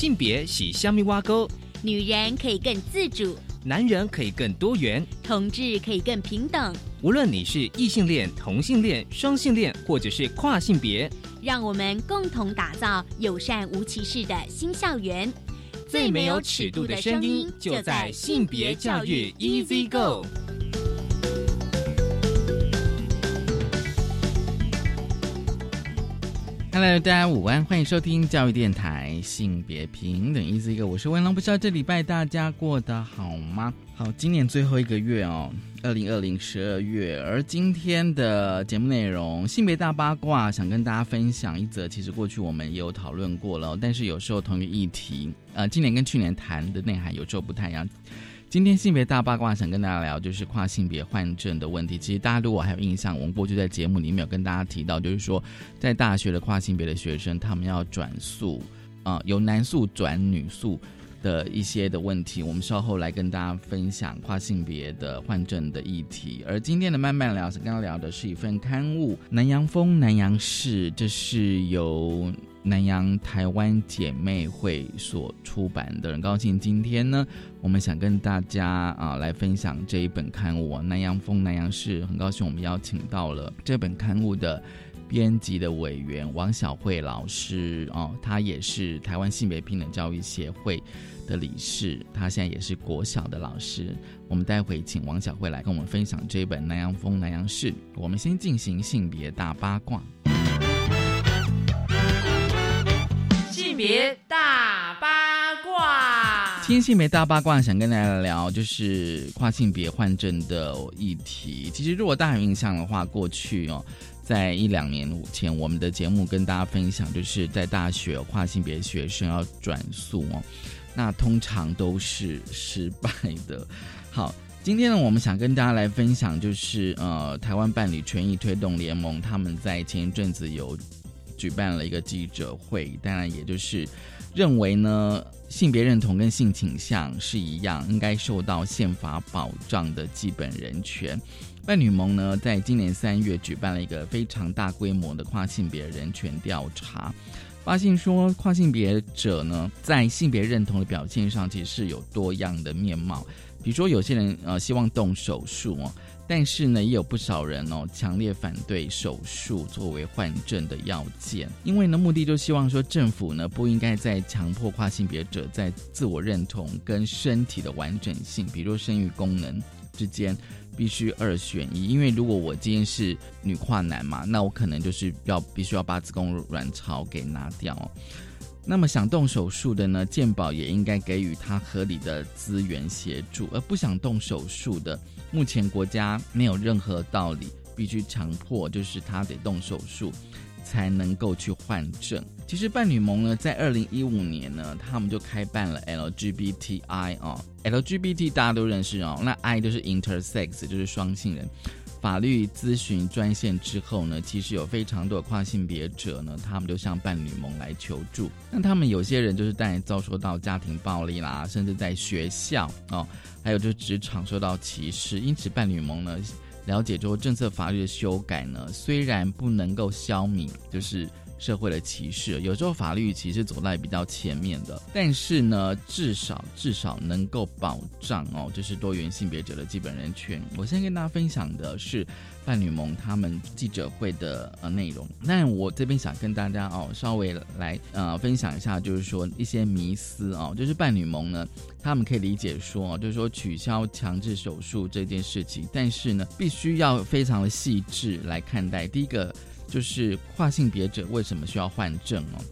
性别喜虾米挖沟，女人可以更自主，男人可以更多元，同志可以更平等。无论你是异性恋、同性恋、双性恋，或者是跨性别，让我们共同打造友善无歧视的新校园。最没有尺度的声音，就在性别教育 Easy Go。Hello，大家午安，欢迎收听教育电台性别平等意思一个我是文龙，不知道这礼拜大家过得好吗？好，今年最后一个月哦，二零二零十二月，而今天的节目内容性别大八卦，想跟大家分享一则，其实过去我们也有讨论过了，但是有时候同一个议题，呃，今年跟去年谈的内涵有时候不太一样。今天性别大八卦想跟大家聊，就是跨性别换证的问题。其实大家如果还有印象，我们过去在节目里面有跟大家提到，就是说在大学的跨性别的学生，他们要转宿，啊，由男宿转女宿的一些的问题。我们稍后来跟大家分享跨性别的换证的议题。而今天的慢慢聊，是刚刚聊的是一份刊物《南洋风》南洋市，这是由。南洋台湾姐妹会所出版的，很高兴今天呢，我们想跟大家啊来分享这一本刊物《南洋风》南洋市，很高兴我们邀请到了这本刊物的编辑的委员王小慧老师哦，她也是台湾性别平等教育协会的理事，她现在也是国小的老师。我们待会请王小慧来跟我们分享这一本《南洋风》南洋事。我们先进行性别大八卦。性别大八卦，天性别大八卦，想跟大家聊就是跨性别换证的议题。其实如果大家有印象的话，过去哦，在一两年前，我们的节目跟大家分享，就是在大学跨性别学生要转宿哦，那通常都是失败的。好，今天呢，我们想跟大家来分享，就是呃，台湾伴侣权益推动联盟他们在前一阵子有。举办了一个记者会，当然也就是认为呢，性别认同跟性倾向是一样，应该受到宪法保障的基本人权。伴女盟呢，在今年三月举办了一个非常大规模的跨性别人权调查，发现说跨性别者呢，在性别认同的表现上，其实是有多样的面貌。比如说，有些人呃希望动手术哦。但是呢，也有不少人哦，强烈反对手术作为换证的要件，因为呢，目的就希望说，政府呢不应该在强迫跨性别者在自我认同跟身体的完整性，比如生育功能之间必须二选一。因为如果我今天是女跨男嘛，那我可能就是要必须要把子宫卵巢给拿掉。那么想动手术的呢，健保也应该给予他合理的资源协助，而不想动手术的。目前国家没有任何道理必须强迫，就是他得动手术才能够去换证。其实伴侣盟呢，在二零一五年呢，他们就开办了 LGBTI 哦，LGBT 大家都认识哦，那 I 就是 intersex，就是双性人。法律咨询专线之后呢，其实有非常多的跨性别者呢，他们就向伴侣盟来求助。那他们有些人就是在遭受到家庭暴力啦，甚至在学校哦。还有就是职场受到歧视，因此伴侣盟呢了解之后，政策法律的修改呢，虽然不能够消弭就是社会的歧视，有时候法律其实走在比较前面的，但是呢，至少至少能够保障哦，就是多元性别者的基本人权。我先跟大家分享的是。伴侣盟他们记者会的呃内容，那我这边想跟大家哦稍微来呃分享一下，就是说一些迷思哦，就是伴侣盟呢，他们可以理解说，就是说取消强制手术这件事情，但是呢，必须要非常的细致来看待。第一个就是跨性别者为什么需要换证哦，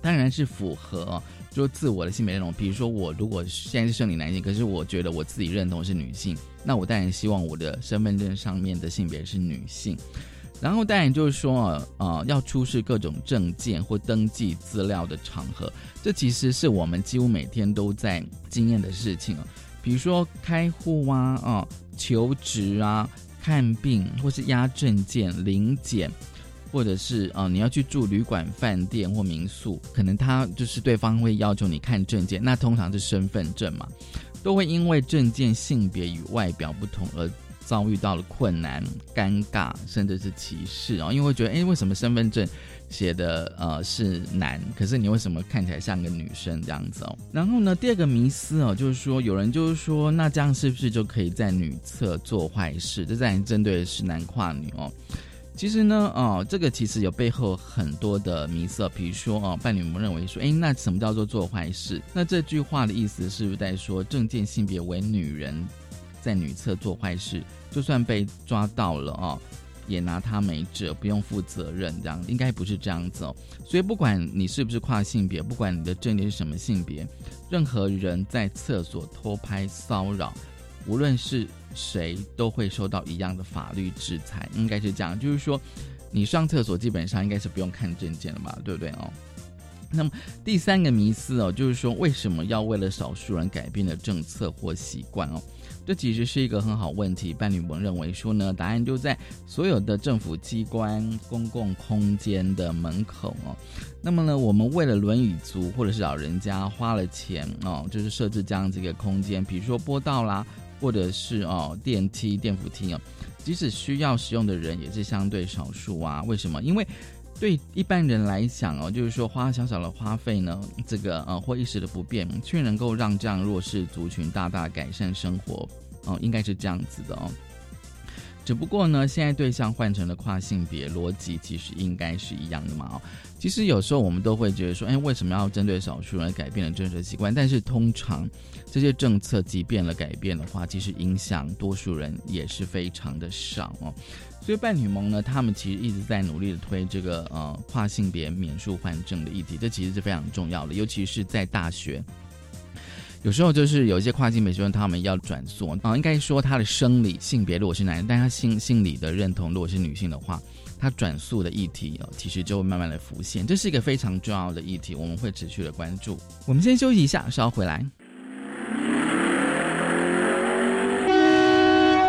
当然是符合。就自我的性别认同，比如说我如果现在是生理男性，可是我觉得我自己认同是女性，那我当然希望我的身份证上面的性别是女性。然后当然就是说，呃，要出示各种证件或登记资料的场合，这其实是我们几乎每天都在经验的事情啊。比如说开户啊，啊，求职啊，看病或是押证件、领检。或者是啊，你要去住旅馆、饭店或民宿，可能他就是对方会要求你看证件，那通常是身份证嘛，都会因为证件性别与外表不同而遭遇到了困难、尴尬，甚至是歧视哦，因为会觉得，哎，为什么身份证写的呃是男，可是你为什么看起来像个女生这样子哦？然后呢，第二个迷思哦，就是说有人就是说，那这样是不是就可以在女厕做坏事？这在针对的是男跨女哦。其实呢，哦，这个其实有背后很多的迷思，比如说哦，伴侣们认为说，哎，那什么叫做做坏事？那这句话的意思是不是在说，证件性别为女人，在女厕做坏事，就算被抓到了哦，也拿他没辙，不用负责任，这样应该不是这样子哦。所以不管你是不是跨性别，不管你的证件是什么性别，任何人在厕所偷拍骚扰，无论是。谁都会受到一样的法律制裁，应该是这样。就是说，你上厕所基本上应该是不用看证件了吧，对不对哦？那么第三个迷思哦，就是说为什么要为了少数人改变的政策或习惯哦？这其实是一个很好问题。伴侣们认为说呢，答案就在所有的政府机关、公共空间的门口哦。那么呢，我们为了轮椅族或者是老人家花了钱哦，就是设置这样子一个空间，比如说波道啦。或者是哦电梯、电扶梯哦，即使需要使用的人也是相对少数啊。为什么？因为对一般人来讲哦，就是说花小小的花费呢，这个呃或一时的不便，却能够让这样弱势族群大大改善生活哦，应该是这样子的哦。只不过呢，现在对象换成了跨性别，逻辑其实应该是一样的嘛哦。其实有时候我们都会觉得说，哎，为什么要针对少数人改变了政策习惯？但是通常这些政策即便了改变的话，其实影响多数人也是非常的少哦。所以伴侣盟呢，他们其实一直在努力的推这个呃跨性别免术换证的议题，这其实是非常重要的，尤其是在大学。有时候就是有一些跨性别学生，他们要转塑啊，应该说他的生理性别如果是男人，但他心心理的认同如果是女性的话，他转塑的议题哦，其实就会慢慢的浮现，这是一个非常重要的议题，我们会持续的关注。我们先休息一下，稍后回来。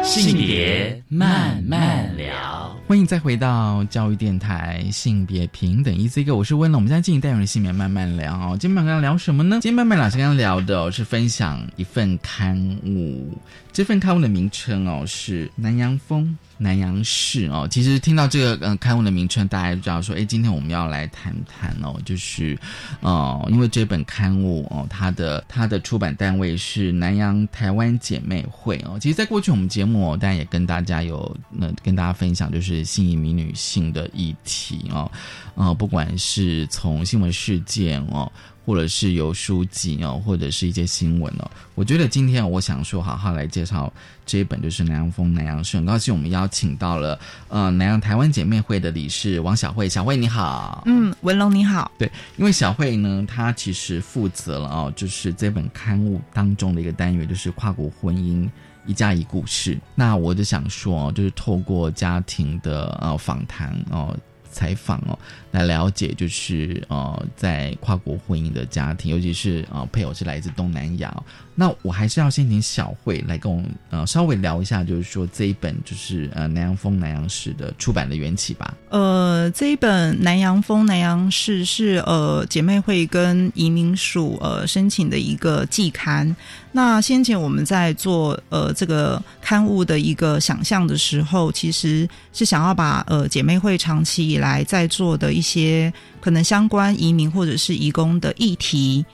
性别慢慢聊，欢迎再回到教育电台性别平等 E C 哥，我是温龙。我们现在进行单元的性别慢慢聊哦。今天晚上聊什么呢？今天慢慢老师刚刚聊的是分享一份刊物，这份刊物的名称哦是南洋风。南阳市哦，其实听到这个嗯刊物的名称，大家就知道说，哎，今天我们要来谈谈哦，就是，哦，因为这本刊物哦，它的它的出版单位是南洋台湾姐妹会哦。其实，在过去我们节目哦，当然也跟大家有那跟大家分享，就是新移民女性的议题哦，呃，不管是从新闻事件哦。或者是有书籍哦，或者是一些新闻哦。我觉得今天我想说，好好来介绍这一本，就是南洋风南洋市。很高兴我们邀请到了呃南洋台湾姐妹会的理事王小慧，小慧你好。嗯，文龙你好。对，因为小慧呢，她其实负责了哦，就是这本刊物当中的一个单元，就是跨国婚姻一加一故事。那我就想说，就是透过家庭的呃访谈哦。采访哦，来了解就是呃，在跨国婚姻的家庭，尤其是呃配偶是来自东南亚。那我还是要先请小慧来跟我呃稍微聊一下，就是说这一本就是呃南洋风南洋史的出版的缘起吧。呃，这一本南洋风南洋史是呃姐妹会跟移民署呃申请的一个季刊。那先前我们在做呃这个刊物的一个想象的时候，其实是想要把呃姐妹会长期以来在做的一些可能相关移民或者是移工的议题，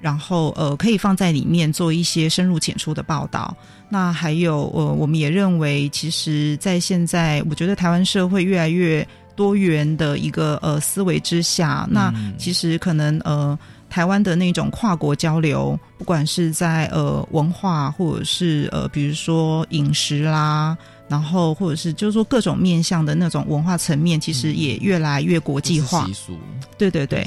然后呃可以放在里面做一些深入浅出的报道。那还有呃我们也认为，其实，在现在我觉得台湾社会越来越多元的一个呃思维之下，那其实可能呃。台湾的那种跨国交流，不管是在呃文化，或者是呃比如说饮食啦。然后，或者是就是说各种面向的那种文化层面，其实也越来越国际化。习俗，对对对。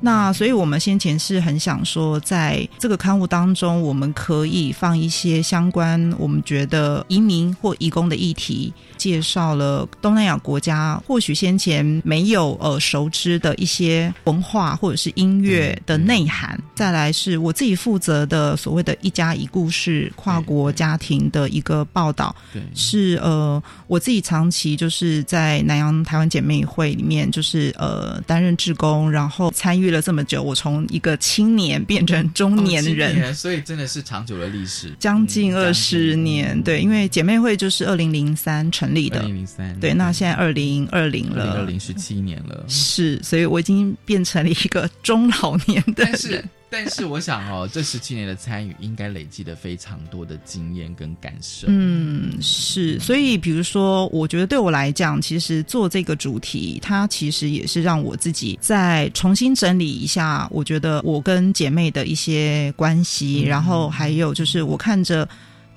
那所以我们先前是很想说，在这个刊物当中，我们可以放一些相关我们觉得移民或移工的议题，介绍了东南亚国家或许先前没有呃熟知的一些文化或者是音乐的内涵。再来是我自己负责的所谓的一家一故事跨国家庭的一个报道，是。呃，我自己长期就是在南洋台湾姐妹会里面，就是呃担任志工，然后参与了这么久，我从一个青年变成中年人，所以真的是长久的历史，将近二十年。对，因为姐妹会就是二零零三成立的，二零零三，对，那现在二零二零了，二零十七年了，是，所以我已经变成了一个中老年的人。但是我想哦，这十七年的参与应该累积了非常多的经验跟感受。嗯，是。所以，比如说，我觉得对我来讲，其实做这个主题，它其实也是让我自己再重新整理一下，我觉得我跟姐妹的一些关系，然后还有就是我看着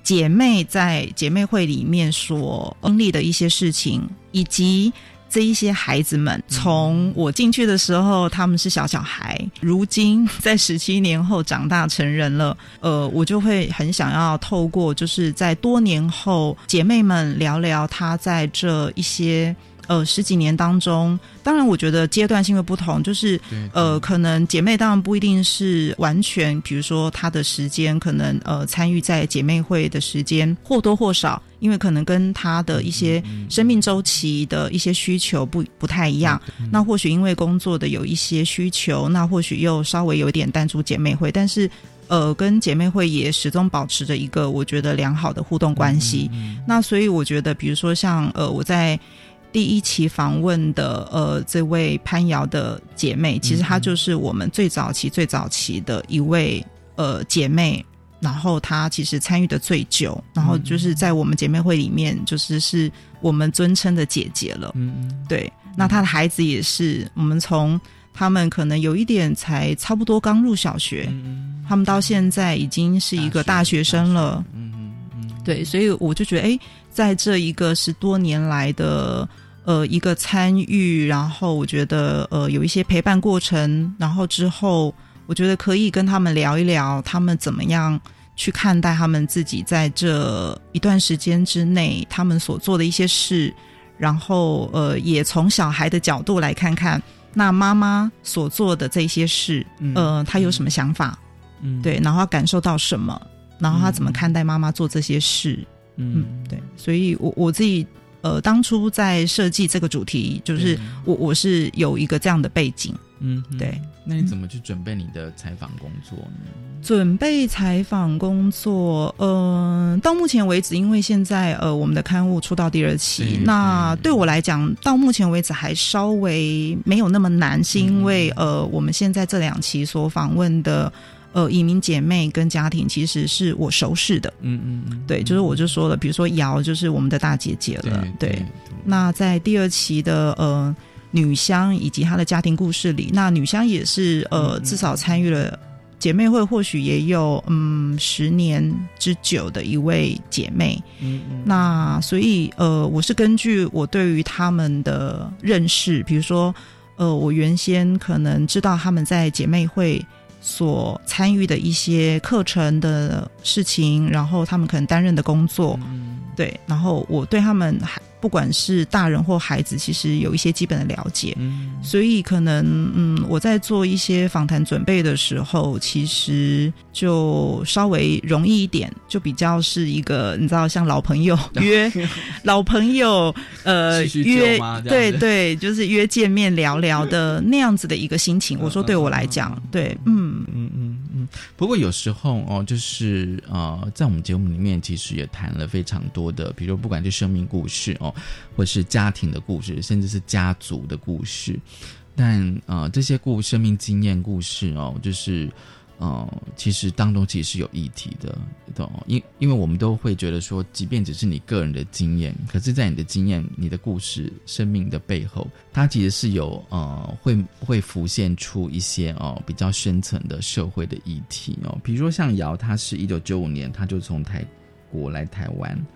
姐妹在姐妹会里面所经历的一些事情，以及。这一些孩子们，从我进去的时候，他们是小小孩，如今在十七年后长大成人了，呃，我就会很想要透过，就是在多年后，姐妹们聊聊她在这一些。呃，十几年当中，当然我觉得阶段性的不同，就是呃，可能姐妹当然不一定是完全，比如说她的时间，可能呃参与在姐妹会的时间或多或少，因为可能跟她的一些生命周期的一些需求不不太一样。那或许因为工作的有一些需求，那或许又稍微有点淡出姐妹会，但是呃，跟姐妹会也始终保持着一个我觉得良好的互动关系。那所以我觉得，比如说像呃，我在。第一期访问的呃，这位潘瑶的姐妹，其实她就是我们最早期、最早期的一位呃姐妹。然后她其实参与的最久，然后就是在我们姐妹会里面，就是是我们尊称的姐姐了。嗯，对。那她的孩子也是，我们从他们可能有一点才差不多刚入小学，他们到现在已经是一个大学生了。嗯嗯嗯。对，所以我就觉得，哎，在这一个十多年来的。呃，一个参与，然后我觉得呃有一些陪伴过程，然后之后我觉得可以跟他们聊一聊，他们怎么样去看待他们自己在这一段时间之内他们所做的一些事，然后呃也从小孩的角度来看看那妈妈所做的这些事，呃，他有什么想法？嗯，对，然后他感受到什么？然后他怎么看待妈妈做这些事？嗯，对，所以我我自己。呃，当初在设计这个主题，就是我我是有一个这样的背景，嗯，对。那你怎么去准备你的采访工作呢？准备采访工作，呃，到目前为止，因为现在呃，我们的刊物出到第二期，那对我来讲，到目前为止还稍微没有那么难，是因为呃，我们现在这两期所访问的。呃，移民姐妹跟家庭其实是我熟识的，嗯嗯嗯，对，就是我就说了，比如说瑶就是我们的大姐姐了，对。那在第二期的呃女香以及她的家庭故事里，那女香也是呃至少参与了姐妹会，或许也有嗯十年之久的一位姐妹，嗯嗯。那所以呃，我是根据我对于他们的认识，比如说呃，我原先可能知道他们在姐妹会。所参与的一些课程的事情，然后他们可能担任的工作，对，然后我对他们还。不管是大人或孩子，其实有一些基本的了解，所以可能嗯，我在做一些访谈准备的时候，其实就稍微容易一点，就比较是一个你知道，像老朋友 约老朋友呃约对对，就是约见面聊聊的那样子的一个心情。我说对我来讲，对，嗯嗯嗯嗯。不过有时候哦，就是呃，在我们节目里面，其实也谈了非常多的，比如不管是生命故事哦。或是家庭的故事，甚至是家族的故事，但呃，这些故生命经验故事哦，就是呃，其实当中其实是有议题的，懂？因因为我们都会觉得说，即便只是你个人的经验，可是，在你的经验、你的故事、生命的背后，它其实是有呃，会会浮现出一些哦比较深层的社会的议题哦，比如说像姚，他是一九九五年，他就从台国来台湾。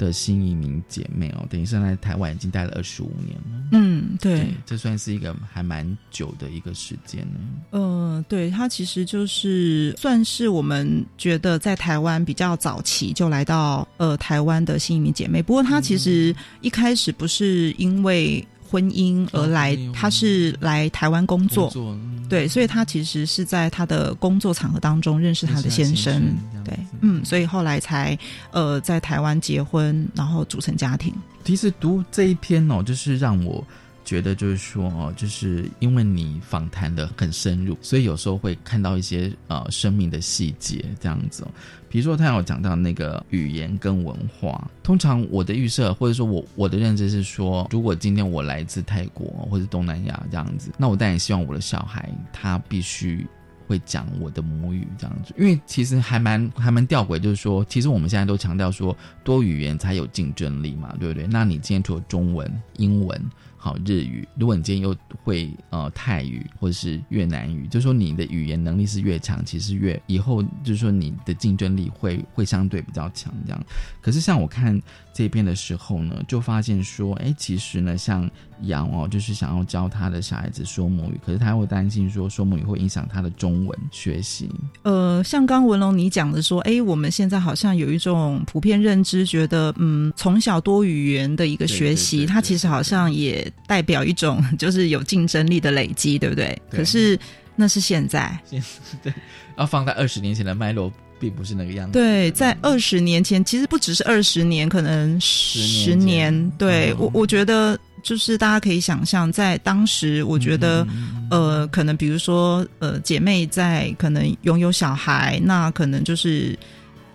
的新移民姐妹哦，等于是在台湾已经待了二十五年了。嗯，对，这算是一个还蛮久的一个时间呢。呃，对，她其实就是算是我们觉得在台湾比较早期就来到呃台湾的新移民姐妹。不过她其实一开始不是因为。婚姻而来哦，他是来台湾工作，工作嗯。对，所以他其实是在他的工作场合当中认识他的先生，对，嗯，所以后来才呃在台湾结婚，然后组成家庭。其实读这一篇哦，就是让我觉得，就是说哦，就是因为你访谈的很深入，所以有时候会看到一些呃生命的细节这样子。比如说，他有讲到那个语言跟文化，通常我的预设或者说我我的认知是说，如果今天我来自泰国或者东南亚这样子，那我当然希望我的小孩他必须。会讲我的母语这样子，因为其实还蛮还蛮吊诡，就是说，其实我们现在都强调说多语言才有竞争力嘛，对不对？那你今天除了中文、英文、好日语，如果你今天又会呃泰语或者是越南语，就是说你的语言能力是越强，其实越以后就是说你的竞争力会会相对比较强这样。可是像我看这边的时候呢，就发现说，哎，其实呢，像杨哦，就是想要教他的小孩子说母语，可是他会担心说说母语会影响他的中文学习。呃，像刚文龙你讲的说，哎，我们现在好像有一种普遍认知，觉得嗯，从小多语言的一个学习，对对对对它其实好像也代表一种 就是有竞争力的累积，对不对？对可是那是现在，对 要放在二十年前的脉络，并不是那个样子。对，在二十年前，其实不只是二十年，可能十十年对、嗯我，我觉得就是大家可以想象，在当时，我觉得、嗯呃，可能比如说呃，姐妹在可能拥有小孩，那可能就是。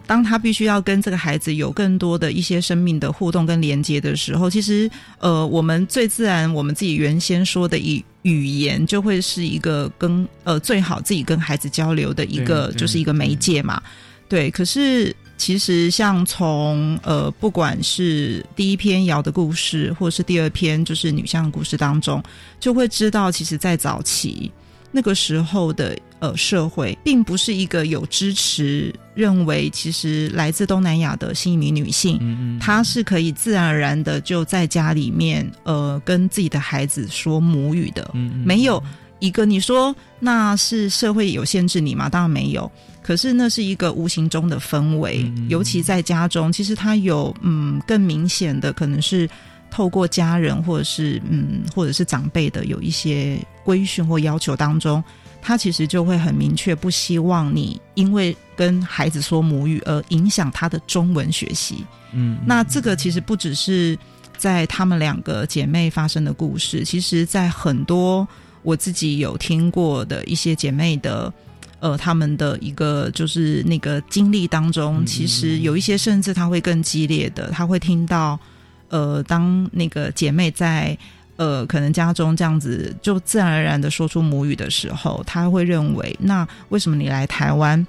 当他必须要跟这个孩子有更多的一些生命的互动跟连接的时候，其实呃，我们最自然，我们自己原先说的语语言，就会是一个跟呃最好自己跟孩子交流的一个，就是一个媒介嘛。对，可是其实像从呃，不管是第一篇瑶的故事，或是第二篇就是女相的故事当中，就会知道，其实，在早期那个时候的呃社会，并不是一个有支持认为，其实来自东南亚的新移民女性，嗯嗯，她是可以自然而然的就在家里面呃跟自己的孩子说母语的，嗯嗯没有一个你说那是社会有限制你吗？当然没有。可是那是一个无形中的氛围，嗯嗯尤其在家中，其实它有嗯更明显的可能是透过家人或者是嗯或者是长辈的有一些规训或要求当中，他其实就会很明确不希望你因为跟孩子说母语而影响他的中文学习。嗯，那这个其实不只是在他们两个姐妹发生的故事，其实在很多我自己有听过的一些姐妹的。呃，他们的一个就是那个经历当中，嗯其实有一些甚至他会更激烈的，他会听到，呃，当那个姐妹在呃可能家中这样子就自然而然的说出母语的时候，他会认为，那为什么你来台湾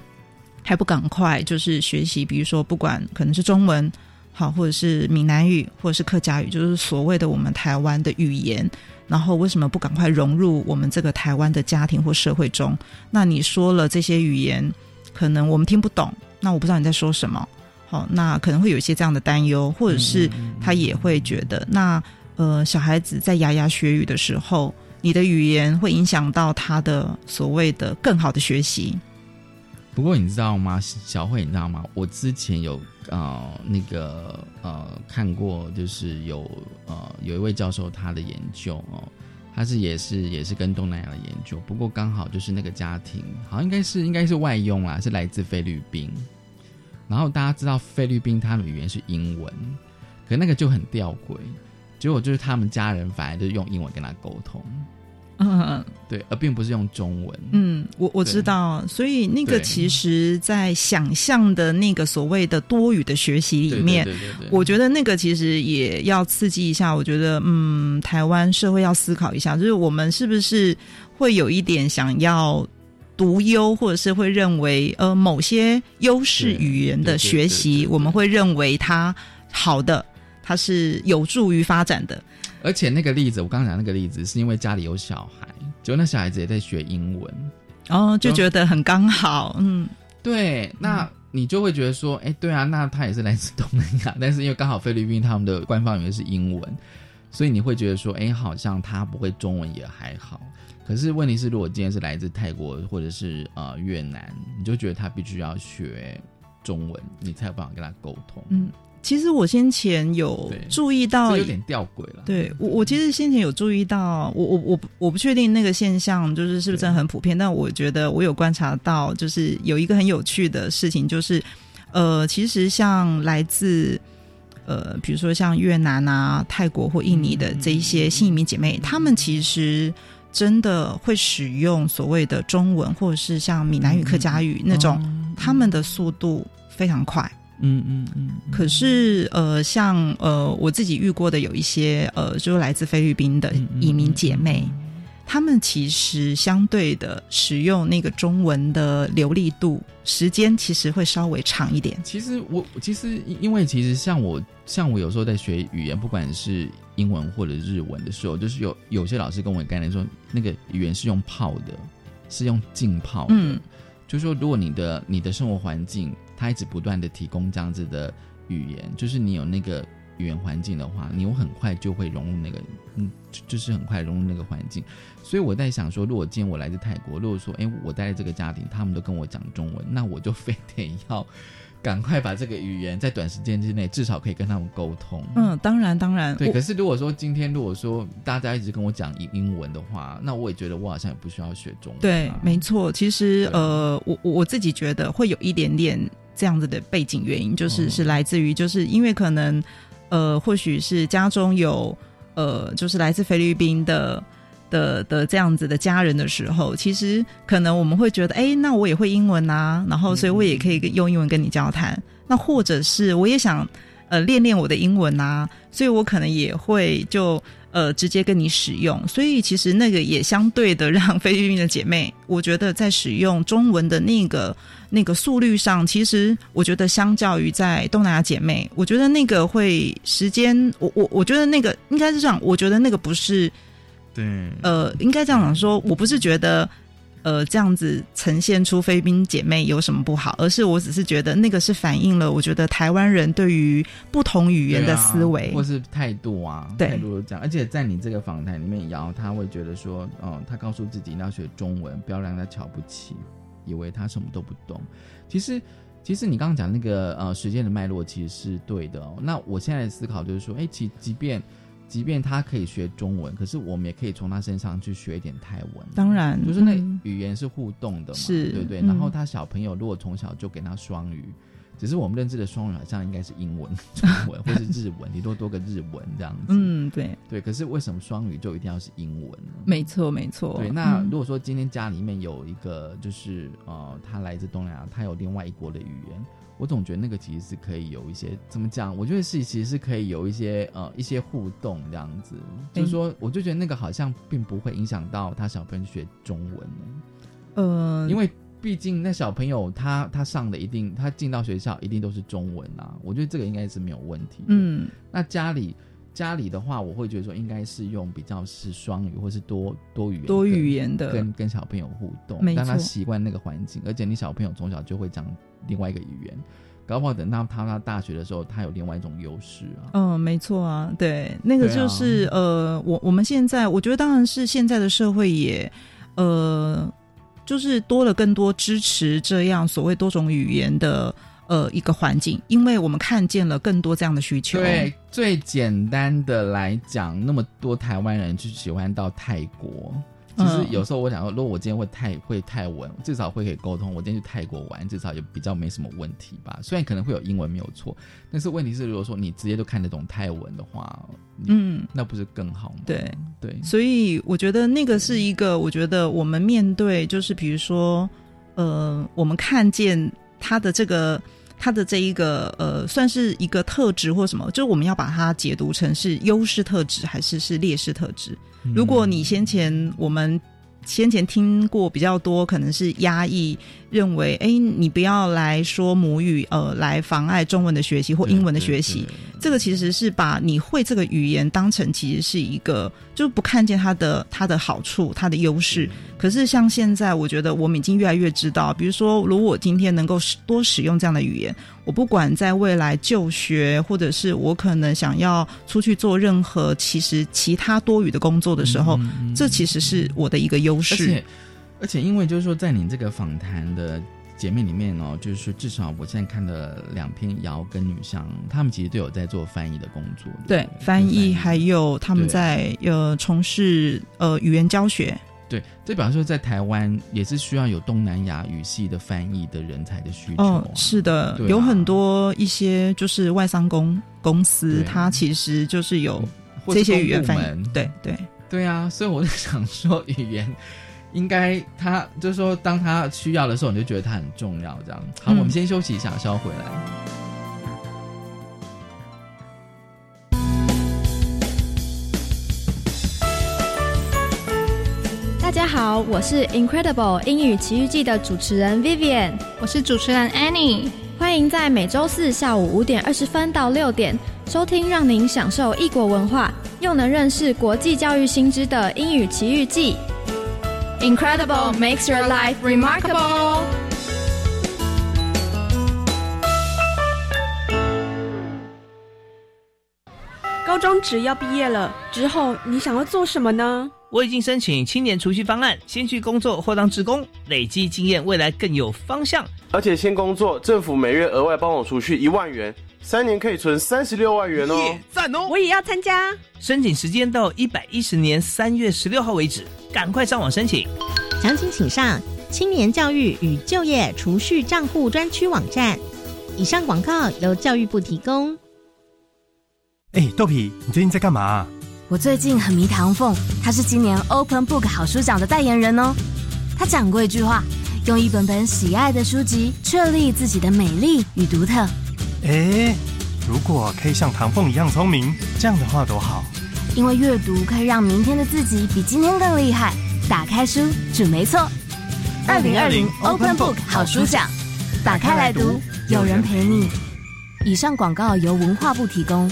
还不赶快就是学习？比如说，不管可能是中文。好，或者是闽南语，或者是客家语，就是所谓的我们台湾的语言。然后为什么不赶快融入我们这个台湾的家庭或社会中？那你说了这些语言，可能我们听不懂，那我不知道你在说什么。好，那可能会有一些这样的担忧，或者是他也会觉得，那呃，小孩子在牙牙学语的时候，你的语言会影响到他的所谓的更好的学习。不过你知道吗，小慧，你知道吗？我之前有呃那个呃看过，就是有呃有一位教授他的研究哦，他是也是也是跟东南亚的研究，不过刚好就是那个家庭，好像应该是应该是外佣啦，是来自菲律宾。然后大家知道菲律宾他的语言是英文，可那个就很吊诡，结果就是他们家人反而就用英文跟他沟通，嗯。对，而并不是用中文。嗯，我我知道，所以那个其实，在想象的那个所谓的多语的学习里面，对对对对我觉得那个其实也要刺激一下。我觉得，嗯，台湾社会要思考一下，就是我们是不是会有一点想要独优，或者是会认为，呃，某些优势语言的学习，我们会认为它好的，它是有助于发展的。而且那个例子，我刚刚讲那个例子，是因为家里有小孩，结果那小孩子也在学英文。然后就就觉得很刚好，嗯，对，那你就会觉得说，哎，对啊，那他也是来自东南亚，但是因为刚好菲律宾他们的官方语言是英文，所以你会觉得说，哎，好像他不会中文也还好。可是问题是，如果今天是来自泰国或者是呃越南，你就觉得他必须要学中文，你才有办法跟他沟通。嗯，其实我先前有注意到有点吊诡了。对我，我其实先前有注意到，我我我不我不确定那个现象就是是不是真的很普遍，但我觉得我有观察到，就是有一个很有趣的事情，就是呃，其实像来自呃，比如说像越南啊、泰国或印尼的这一些新移民姐妹，她们其实真的会使用所谓的中文，或者是像闽南语、客家语那种，他们的速度非常快。嗯嗯嗯，可是，呃，像呃，我自己遇过的有一些呃，就是来自菲律宾的移民姐妹，她们其实相对的使用那个中文的流利度，时间其实会稍微长一点。其实我其实因为其实像我像我有时候在学语言，不管是英文或者日文的时候，就是有有些老师跟我概念说，那个语言是用泡的，是用浸泡的。嗯，就是说，如果你的你的生活环境，它一直不断的提供这样子的语言，就是你有那个语言环境的话，你有很快就会融入那个，嗯，就就是很快融入那个环境。所以我在想说，如果今天我来自泰国，如果说，哎，我待在这个家庭，他们都跟我讲中文，那我就非得要赶快把这个语言在短时间之内至少可以跟他们沟通。嗯，当 然当然，对。可是如果说今天如果说大家一直跟我讲英英文的话，那我也觉得我好像也不需要学中文、啊。对，没错。其实呃，我我我自己觉得会有一点点这样子的背景原因，就是、哦是来自于，就是因为可能呃，或许是家中有呃，就是来自菲律宾的。的的这样子的家人的时候，其实可能我们会觉得，哎，那我也会英文啊，然后所以我也可以用英文跟你交谈。那或者是我也想呃练练我的英文啊，所以我可能也会就呃直接跟你使用。所以其实那个也相对的让菲律宾的姐妹，我觉得在使用中文的那个那个速率上，其实我觉得相较于在东南亚姐妹，我觉得那个会时间，我我我觉得那个应该是这样，我觉得那个不是。对，呃，应该这样讲说，我不是觉得，呃，这样子呈现出菲律宾姐妹有什么不好，而是我只是觉得那个是反映了，我觉得台湾人对于不同语言的思维，啊或是态度啊，对态度这样。而且在你这个访谈里面，瑶他会觉得说，哦，他告诉自己要学中文，不要让他瞧不起，以为他什么都不懂。其实，其实你刚刚讲那个呃时间的脉络，其实是对的哦。那我现在的思考就是说，哎，其即便即便他可以学中文，可是我们也可以从他身上去学一点泰文。当然就是那嗯语言是互动的嘛，是对不对？嗯然后他小朋友如果从小就给他双语，只是我们认知的双语好像应该是英文、中文或是日文，你多多个日文这样子。嗯，对，对。可是为什么双语就一定要是英文呢？没错，没错。对，那嗯如果说今天家里面有一个，就是呃，他来自东南亚，他有另外一国的语言，我总觉得那个其实是可以有一些怎么讲？我觉得是其实是可以有一些呃一些互动这样子，就是说，我就觉得那个好像并不会影响到他小朋友学中文呢，呃，因为毕竟那小朋友他他上的一定他进到学校一定都是中文啊，我觉得这个应该是没有问题。嗯，那家里家里的话，我会觉得说应该是用比较是双语或是多多语言多跟语言的跟跟小朋友互动，没让他错习惯那个环境，而且你小朋友从小就会讲另外一个语言，搞不好等到他到大学的时候，他有另外一种优势啊。嗯，没错啊，对，那个就是、呃，我我们现在我觉得当然是现在的社会也呃，就是多了更多支持这样所谓多种语言的呃一个环境，因为我们看见了更多这样的需求。对，最简单的来讲，那么多台湾人就喜欢到泰国。其实嗯有时候我想说，如果我今天会泰会泰文，至少会可以沟通。我今天去泰国玩，至少也比较没什么问题吧。虽然可能会有英文没有错，但是问题是，如果说你直接就看得懂泰文的话，嗯，那不是更好吗？对对，所以我觉得那个是一个，我觉得我们面对就是比如说，呃，我们看见他的这个。他的这一个呃，算是一个特质或什么，就是我们要把它解读成是优势特质还是是劣势特质。如果你先前我们先前听过比较多，可能是压抑，认为哎，你不要来说母语，呃，来妨碍中文的学习或英文的学习。这个其实是把你会这个语言当成其实是一个，就不看见它的它的好处、它的优势。可是像现在，我觉得我们已经越来越知道，比如说，如果我今天能够多使用这样的语言，我不管在未来就学，或者是我可能想要出去做任何其实其他多余的工作的时候，这其实是我的一个优势。而且，因为就是说，在你这个访谈的姐妹里面哦，就是至少我现在看的两篇瑶跟女上，他们其实都有在做翻译的工作。对，翻译还有他们在呃从事呃语言教学。对，这表示说在台湾也是需要有东南亚语系的翻译的人才的需求。哦，是的，有很多一些就是外商公公司，它其实就是有这些语言翻译。对对对啊，所以我就想说语言。应该他就是说，当他需要的时候，你就觉得他很重要。这样好，我们先休息一下，稍后回来。大家好，我是 Incredible 英语奇遇记的主持人 Vivian，我是主持人 Annie，欢迎在每周四下午五点二十分到六点收听，让您享受异国文化又能认识国际教育新知的英语奇遇记。Incredible makes your life remarkable。高中只要毕业了之后，你想要做什么呢？我已经申请青年储蓄方案，先去工作或当职工，累积经验，未来更有方向。而且先工作，政府每月额外帮我储蓄一万元，三年可以存三十六万元哦！赞哦！我也要参加。申请时间到一百一十年三月十六号为止。赶快上网申请，详情请上青年教育与就业储蓄账户专区网站。以上广告由教育部提供。哎，豆皮，你最近在干嘛？我最近很迷唐凤，他是今年 Open Book 好书奖的代言人哦。他讲过一句话：用一本本喜爱的书籍，确立自己的美丽与独特。哎，如果可以像唐凤一样聪明，这样的话多好。因为阅读可以让明天的自己比今天更厉害。打开书，准没错。二零二零 Open Book 好书奖，打开来读，有人陪你。以上广告由文化部提供。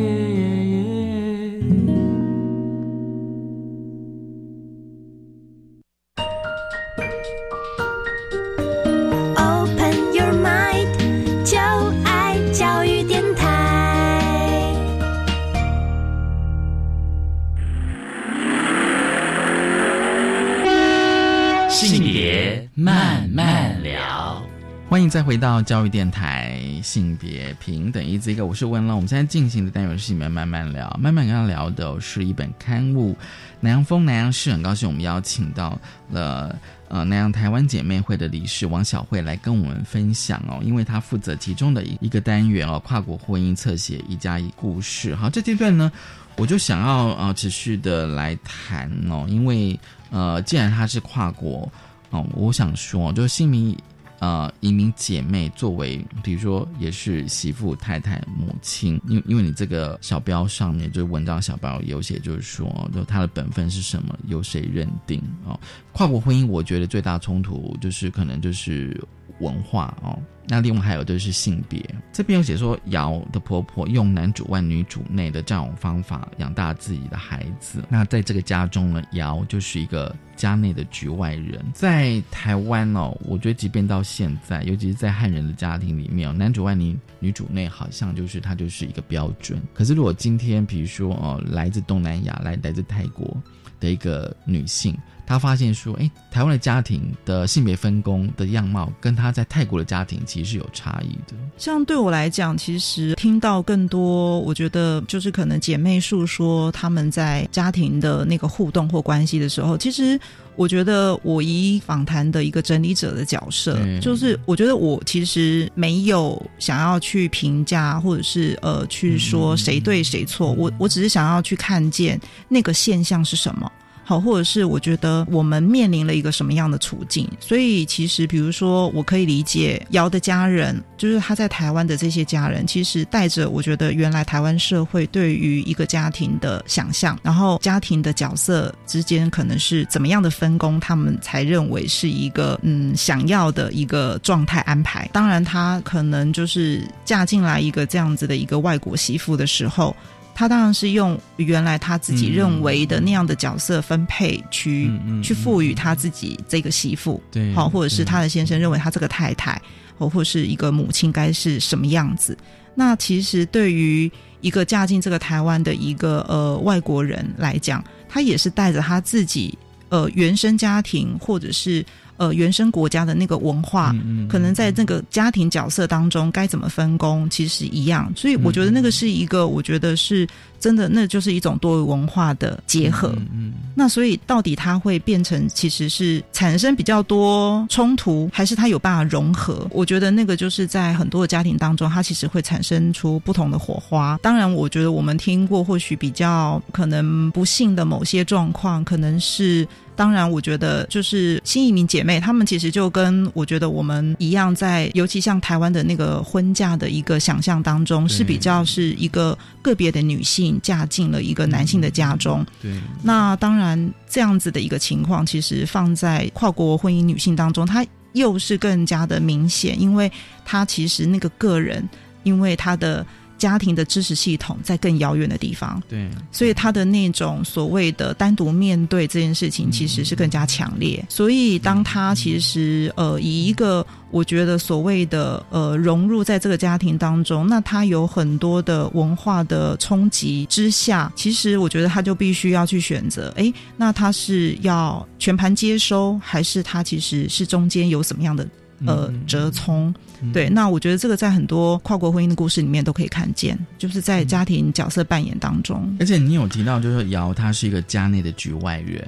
欢迎再回到教育电台性别平等一这个，我是温乐。我们现在进行的单元是里面慢慢聊，慢慢跟他聊的是一本刊物《南洋风南洋市》，很高兴我们邀请到了呃南洋台湾姐妹会的理事王小慧来跟我们分享哦，因为她负责其中的一一个单元哦，跨国婚姻侧写一加一故事。好，这阶段呢，我就想要呃持续的来谈哦，因为呃既然它是跨国。哦，我想说，就是姓名呃移民姐妹作为，比如说也是媳妇、太太、母亲，因为因为你这个小标上面就是文章小标有写，就是说，就她的本分是什么，由谁认定哦？跨国婚姻，我觉得最大冲突就是可能就是文化哦。那另外还有就是性别，这边有写说，姚的婆婆用男主外女主内的这种方法养大自己的孩子。那在这个家中呢，姚就是一个家内的局外人。在台湾哦，我觉得即便到现在，尤其是在汉人的家庭里面，男主外女女主内好像就是它就是一个标准。可是如果今天比如说哦，来自东南亚来来自泰国的一个女性。他发现说，哎，台湾的家庭的性别分工的样貌，跟他在泰国的家庭其实是有差异的。像对我来讲，其实听到更多，我觉得就是可能姐妹诉说他们在家庭的那个互动或关系的时候，其实我觉得我以访谈的一个整理者的角色，就是我觉得我其实没有想要去评价，或者是呃去说谁对谁错，我我只是想要去看见那个现象是什么。好，或者是我觉得我们面临了一个什么样的处境，所以其实比如说，我可以理解姚的家人，就是他在台湾的这些家人，其实带着我觉得原来台湾社会对于一个家庭的想象，然后家庭的角色之间可能是怎么样的分工，他们才认为是一个嗯想要的一个状态安排。当然，他可能就是嫁进来一个这样子的一个外国媳妇的时候。他当然是用原来他自己认为的那样的角色分配去、去赋予他自己这个媳妇，对，好，或者是他的先生认为他这个太太，或或是一个母亲该是什么样子。那其实对于一个嫁进这个台湾的一个呃外国人来讲，他也是带着他自己呃原生家庭或者是。呃，原生国家的那个文化，可能在这个家庭角色当中该怎么分工，其实一样。所以我觉得那个是一个，我觉得是真的，那就是一种多元文化的结合。嗯，那所以到底它会变成其实是产生比较多冲突，还是它有办法融合？我觉得那个就是在很多的家庭当中，它其实会产生出不同的火花。当然，我觉得我们听过或许比较可能不幸的某些状况，可能是。当然，我觉得就是新移民姐妹，她们其实就跟我觉得我们一样，在尤其像台湾的那个婚嫁的一个想象当中，是比较是一个个别的女性嫁进了一个男性的家中。对。那当然，这样子的一个情况，其实放在跨国婚姻女性当中，她又是更加的明显，因为她其实那个个人，因为她的。家庭的支持系统在更遥远的地方，对，所以他的那种所谓的单独面对这件事情，其实是更加强烈。所以当他其实呃以一个我觉得所谓的呃融入在这个家庭当中，那他有很多的文化的冲击之下，其实我觉得他就必须要去选择，哎，那他是要全盘接收，还是他其实是中间有什么样的？呃，折冲，对，那我觉得这个在很多跨国婚姻的故事里面都可以看见，就是在家庭角色扮演当中。而且你有提到，就是瑶他是一个家内的局外人。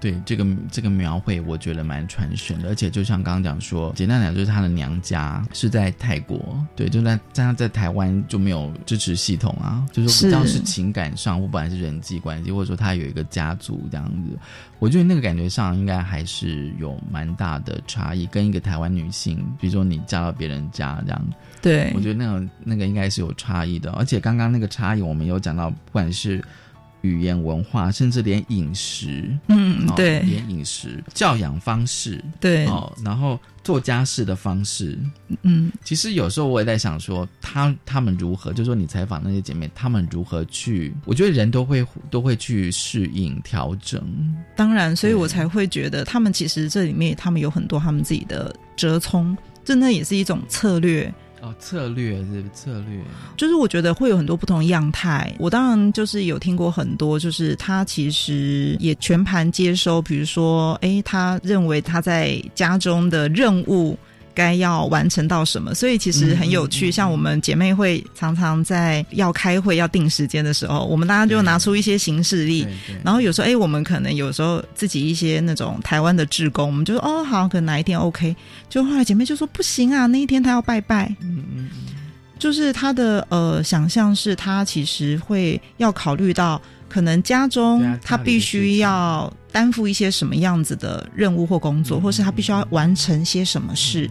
对这个这个描绘，我觉得蛮传神的，而且就像刚刚讲说，简单讲就是她的娘家是在泰国，对，就在在他在台湾就没有支持系统啊，就是不知道是情感上，或不管是人际关系，或者说她有一个家族这样子，我觉得那个感觉上应该还是有蛮大的差异，跟一个台湾女性，比如说你嫁到别人家这样，对。我觉得那种那个应该是有差异的，而且刚刚那个差异，我们有讲到，不管是。语言文化，甚至连饮食，嗯，对，连饮食、教养方式，对，哦，然后做家事的方式，嗯，其实有时候我也在想说，他他们如何，就说你采访那些姐妹，他们如何去？我觉得人都会都会去适应调整，当然，所以我才会觉得他们其实这里面他们有很多他们自己的折冲，真的也是一种策略。哦，策略是策略，就是我觉得会有很多不同样态。我当然就是有听过很多，就是他其实也全盘接收，比如说，哎，他认为他在家中的任务。该要完成到什么？所以其实很有趣。像我们姐妹会常常在要开会、要定时间的时候，我们大家就拿出一些形式力。然后有时候，哎，我们可能有时候自己一些那种台湾的志工，我们就说哦，好，可能哪一天 OK。就后来姐妹就说不行啊，那一天她要拜拜。嗯嗯就是她的呃想象是，她其实会要考虑到，可能家中她必须要担负一些什么样子的任务或工作，或是他必须要完成些什么事。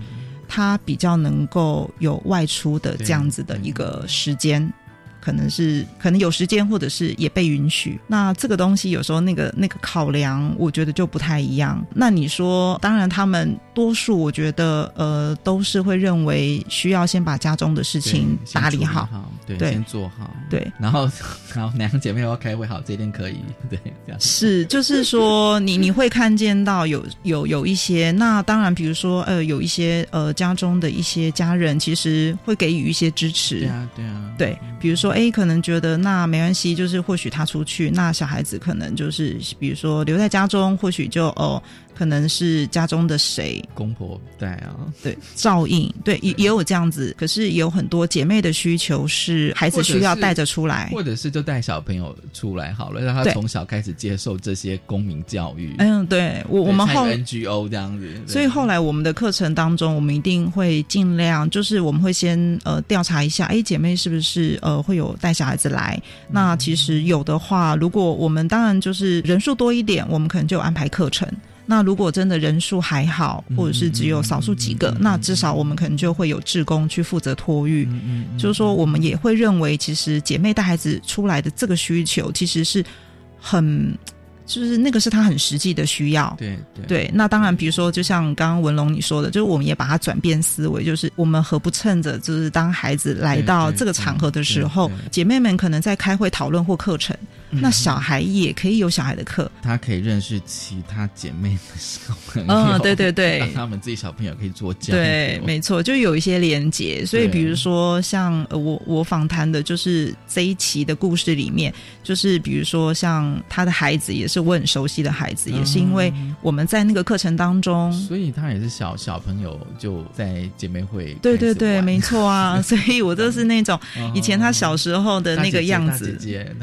他比较能够有外出的这样子的一个时间。可能是可能有时间，或者是也被允许。那这个东西有时候那个那个考量，我觉得就不太一样。那你说，当然他们多数，我觉得呃，都是会认为需要先把家中的事情打理好，对，先做好，对。然后，然后两个姐妹要开会，好，这一天可以，对，这样是，就是说，你 你会看见到有有有一些，那当然，比如说呃，有一些呃家中的一些家人，其实会给予一些支持，对啊，对啊，对，比如说。A 可能觉得那没关系，就是或许他出去，那小孩子可能就是比如说留在家中，或许就哦。可能是家中的谁公婆带啊，对照应，对也也有这样子。可是也有很多姐妹的需求是孩子需要带着出来，或者是就带小朋友出来好了，让他从小开始接受这些公民教育。嗯，对我我们后 NGO 这样子，所以后来我们的课程当中，我们一定会尽量，就是我们会先呃调查一下，哎，姐妹是不是呃会有带小孩子来？那其实有的话，如果我们当然就是人数多一点，我们可能就安排课程。那如果真的人数还好，或者是只有少数几个，那至少我们可能就会有志工去负责托育。就是说，我们也会认为，其实姐妹带孩子出来的这个需求，其实是很。就是那个是他很实际的需要。对对对，那当然，比如说，就像刚刚文龙你说的，就是我们也把它转变思维，就是我们何不趁着，就是当孩子来到这个场合的时候，姐妹们可能在开会讨论或课程。那小孩也可以有小孩的课，他可以认识其他姐妹的小朋友。嗯，对对对，让他们自己小朋友可以做教。对，没错，就有一些连接。所以，比如说像我我访谈的，就是这一期的故事里面，就是比如说像他的孩子，也是我很熟悉的孩子，也是因为我们在那个课程当中，所以他也是小小朋友就在姐妹会。对对对，没错啊。所以我都是那种 以前他小时候的那个样子，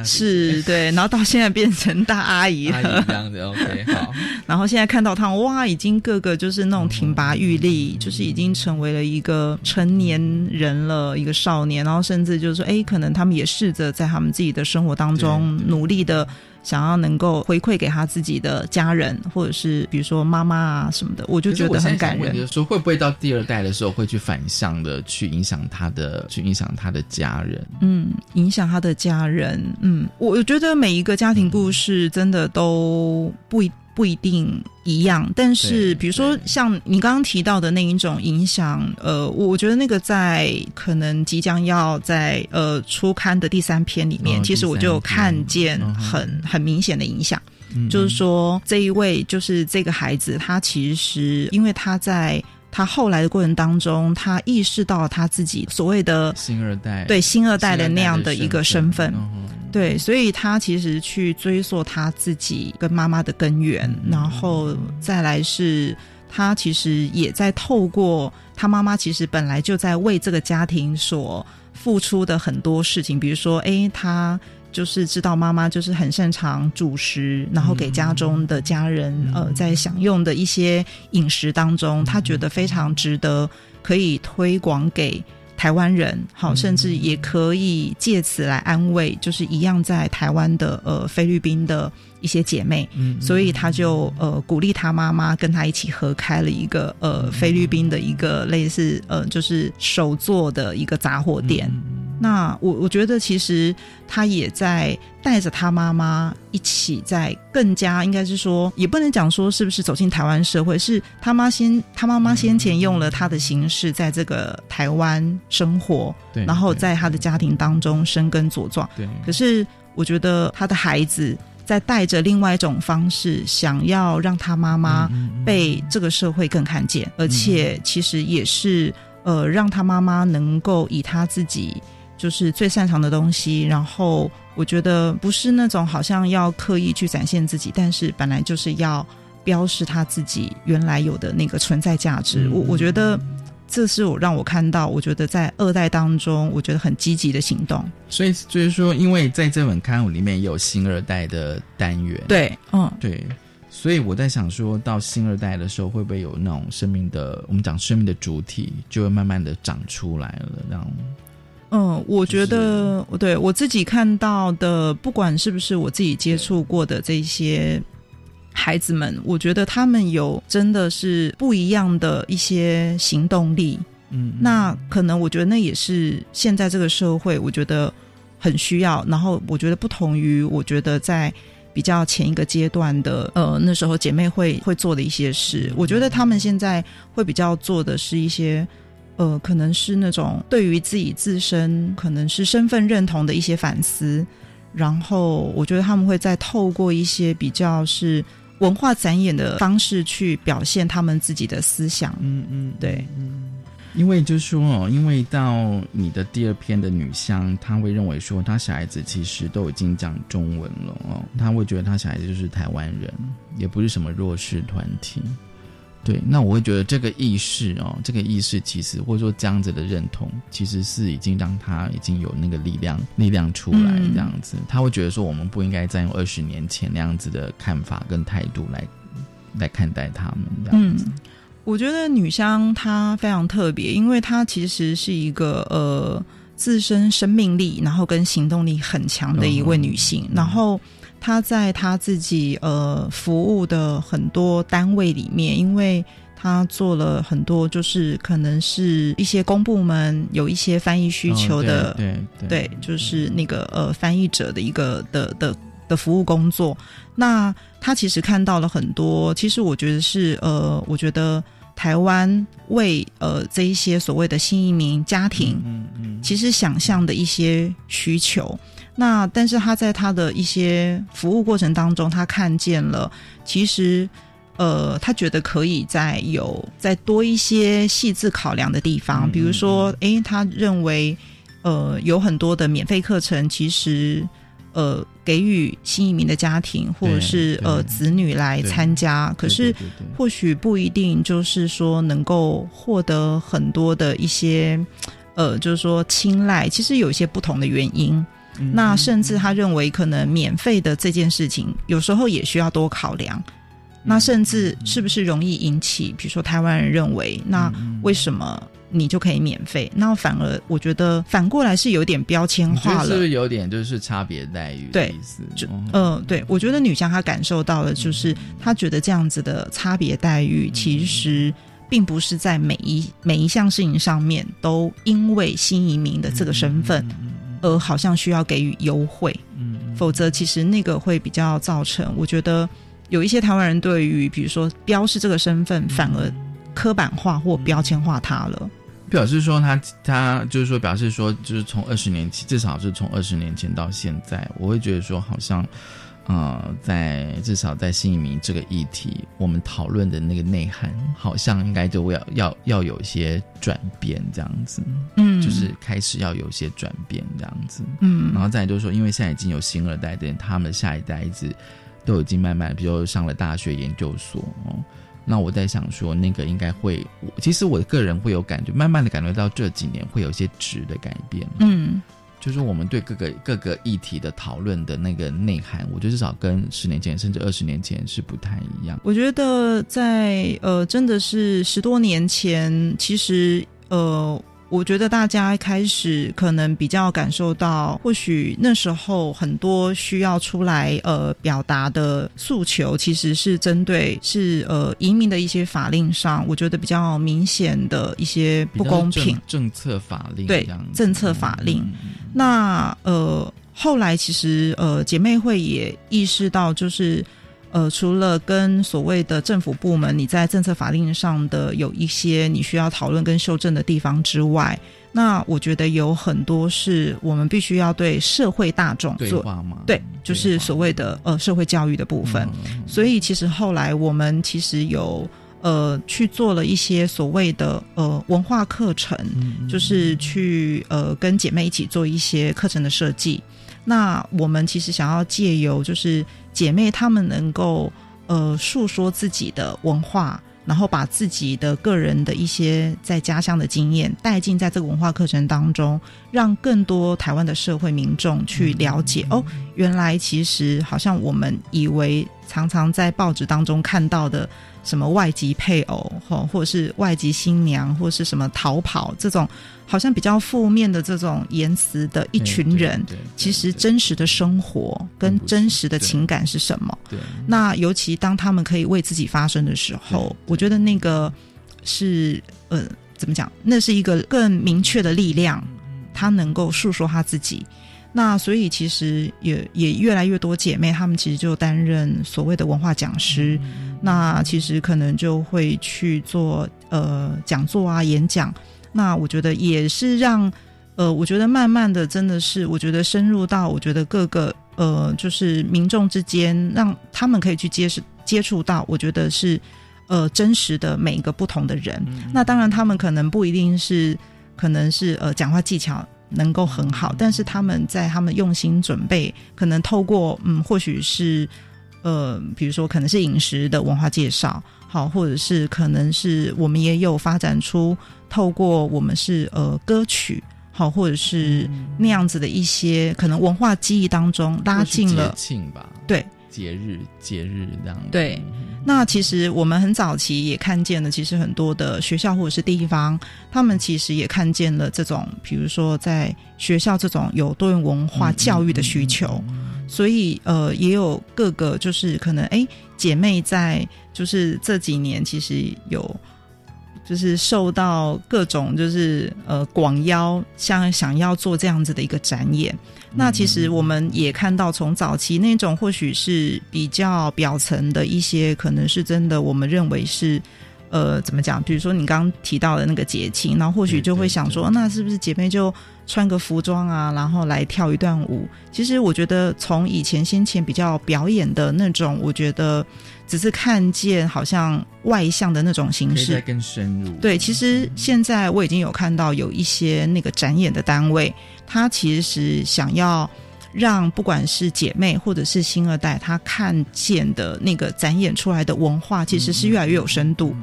是对。对，然后到现在变成大阿姨了，这样子 OK 好。然后现在看到他们，哇，已经个个就是那种挺拔玉立，就是已经成为了一个成年人了，一个少年。然后甚至就是说，哎，可能他们也试着在他们自己的生活当中努力的。想要能够回馈给他自己的家人，或者是比如说妈妈啊什么的，我就觉得很感人。说会不会到第二代的时候会去反向的去影响他的，去影响他的家人？嗯，影响他的家人。嗯，我觉得每一个家庭故事真的都不一。不一定一样，但是比如说像你刚刚提到的那一种影响，呃，我觉得那个在可能即将要在呃初刊的第三篇里面，其实我就看见很很明显的影响，就是说这一位就是这个孩子，他其实因为他在。他后来的过程当中，他意识到他自己所谓的新二代，对新二代的那样的一个身份，对，所以他其实去追溯他自己跟妈妈的根源，然后再来是，他其实也在透过他妈妈，其实本来就在为这个家庭所付出的很多事情，比如说，哎，他。就是知道妈妈就是很擅长主食，然后给家中的家人呃在享用的一些饮食当中，他觉得非常值得可以推广给台湾人，好，甚至也可以借此来安慰，就是一样在台湾的呃菲律宾的一些姐妹，所以他就呃鼓励他妈妈跟他一起合开了一个呃菲律宾的一个类似呃就是手做的一个杂货店。那我我觉得其实他也在带着他妈妈一起在更加应该是说也不能讲说是不是走进台湾社会，是他妈先他妈妈先前用了他的形式在这个台湾生活，对，然后在他的家庭当中生根茁壮，对。可是我觉得他的孩子在带着另外一种方式，想要让他妈妈被这个社会更看见，而且其实也是呃让他妈妈能够以他自己。就是最擅长的东西，然后我觉得不是那种好像要刻意去展现自己，但是本来就是要标示他自己原来有的那个存在价值。我我觉得这是我让我看到，我觉得在二代当中，我觉得很积极的行动。所以就是说，因为在这本刊物里面有新二代的单元，对，嗯，对，所以我在想，说到新二代的时候，会不会有那种生命的，我们讲生命的主体，就会慢慢的长出来了，这样。嗯，我觉得，对我自己看到的，不管是不是我自己接触过的这些孩子们，我觉得他们有真的是不一样的一些行动力。嗯，那可能我觉得那也是现在这个社会，我觉得很需要。然后我觉得不同于我觉得在比较前一个阶段的，呃，那时候姐妹会会做的一些事，我觉得他们现在会比较做的是一些。呃，可能是那种对于自己自身可能是身份认同的一些反思，然后我觉得他们会再透过一些比较是文化展演的方式去表现他们自己的思想。嗯嗯，对，嗯，因为就是说哦，因为到你的第二篇的女香，她会认为说她小孩子其实都已经讲中文了哦，她会觉得她小孩子就是台湾人，也不是什么弱势团体。对，那我会觉得这个意识哦，这个意识其实或者说这样子的认同，其实是已经让他已经有那个力量，力量出来这样子。他会觉得说，我们不应该再用二十年前那样子的看法跟态度来来看待他们这样子。我觉得女香她非常特别，因为她其实是一个呃自身生命力，然后跟行动力很强的一位女性，然后。他在他自己呃服务的很多单位里面，因为他做了很多，就是可能是一些公部门有一些翻译需求的，对对，就是那个呃翻译者的一个的的的服务工作。那他其实看到了很多，其实我觉得是呃，我觉得台湾为呃这一些所谓的新移民家庭，嗯嗯，其实想象的一些需求。那但是他在他的一些服务过程当中，他看见了，其实呃，他觉得可以再有再多一些细致考量的地方，比如说，诶，他认为呃有很多的免费课程，其实。呃，给予新移民的家庭或者是呃子女来参加，可是或许不一定就是说能够获得很多的一些呃，就是说青睐。其实有一些不同的原因。那甚至他认为，可能免费的这件事情，有时候也需要多考量。那甚至是不是容易引起，比如说台湾人认为，那为什么？你就可以免费，那反而我觉得反过来是有点标签化了，是不是有点就是差别待遇的意思？就嗯，对，我觉得女香她感受到的就是她觉得这样子的差别待遇，其实并不是在每一每一项事情上面都因为新移民的这个身份而好像需要给予优惠，嗯，否则其实那个会比较造成，我觉得有一些台湾人对于比如说标示这个身份反而刻板化或标签化他了。表示说他他就是说表示说就是从二十年前至少是从二十年前到现在，我会觉得说好像，呃，在至少在新移民这个议题，我们讨论的那个内涵好像应该就要要要有一些转变这样子，嗯，就是开始要有一些转变这样子，嗯，然后再就是说，因为现在已经有新二代的人，他们下一代一直都已经慢慢，比如上了大学研究所哦。那我在想说，那个应该会，其实我个人会有感觉，慢慢的感觉到这几年会有一些值的改变。嗯，就是我们对各个各个议题的讨论的那个内涵，我觉得至少跟十年前甚至二十年前是不太一样。我觉得在呃，真的是十多年前，其实呃。我觉得大家开始可能比较感受到，或许那时候很多需要出来呃表达的诉求，其实是针对是呃移民的一些法令上，我觉得比较明显的一些不公平政策法令对政策法令。那呃后来其实呃姐妹会也意识到，就是。呃，除了跟所谓的政府部门，你在政策法令上的有一些你需要讨论跟修正的地方之外，那我觉得有很多是我们必须要对社会大众做对，就是所谓的呃社会教育的部分。所以其实后来我们其实有呃去做了一些所谓的呃文化课程，就是去呃跟姐妹一起做一些课程的设计。那我们其实想要借由就是姐妹她们能够呃诉说自己的文化，然后把自己的个人的一些在家乡的经验带进在这个文化课程当中，让更多台湾的社会民众去了解哦，原来其实好像我们以为常常在报纸当中看到的。什么外籍配偶，或或者是外籍新娘，或是什么逃跑这种，好像比较负面的这种言辞的一群人，其实真实的生活跟真实的情感是什么？那尤其当他们可以为自己发声的时候，我觉得那个是呃，怎么讲？那是一个更明确的力量，他能够诉说他自己。那所以其实也也越来越多姐妹，她们其实就担任所谓的文化讲师。那其实可能就会去做呃讲座啊演讲。那我觉得也是让呃，我觉得慢慢的真的是，我觉得深入到我觉得各个呃就是民众之间，让他们可以去接触接触到，我觉得是呃真实的每一个不同的人。那当然他们可能不一定是可能是呃讲话技巧。能够很好，但是他们在他们用心准备，可能透过嗯，或许是呃，比如说可能是饮食的文化介绍，好，或者是可能是我们也有发展出透过我们是呃歌曲，好，或者是那样子的一些可能文化记忆当中拉近了庆吧，对，节日节日这样对。那其实我们很早期也看见了，其实很多的学校或者是地方，他们其实也看见了这种，比如说在学校这种有多元文化教育的需求，所以呃，也有各个就是可能哎，姐妹在就是这几年其实有就是受到各种就是呃广邀，像想要做这样子的一个展演。那其实我们也看到，从早期那种或许是比较表层的一些，可能是真的，我们认为是。呃，怎么讲？比如说你刚刚提到的那个节庆，然后或许就会想说，那是不是姐妹就穿个服装啊，然后来跳一段舞？其实我觉得，从以前先前比较表演的那种，我觉得只是看见好像外向的那种形式，更深入。对，其实现在我已经有看到有一些那个展演的单位，他其实想要让不管是姐妹或者是新二代，他看见的那个展演出来的文化，其实是越来越有深度。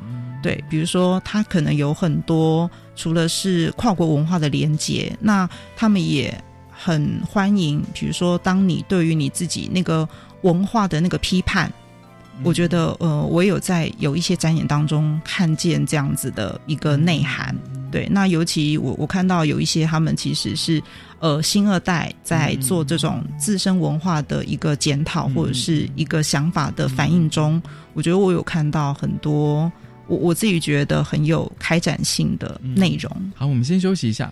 对，比如说，他可能有很多除了是跨国文化的连接，那他们也很欢迎。比如说，当你对于你自己那个文化的那个批判，我觉得，呃，我有在有一些展演当中看见这样子的一个内涵。对，那尤其我我看到有一些他们其实是呃新二代在做这种自身文化的一个检讨或者是一个想法的反应中，我觉得我有看到很多。我我自己觉得很有开展性的内容。好，我们先休息一下。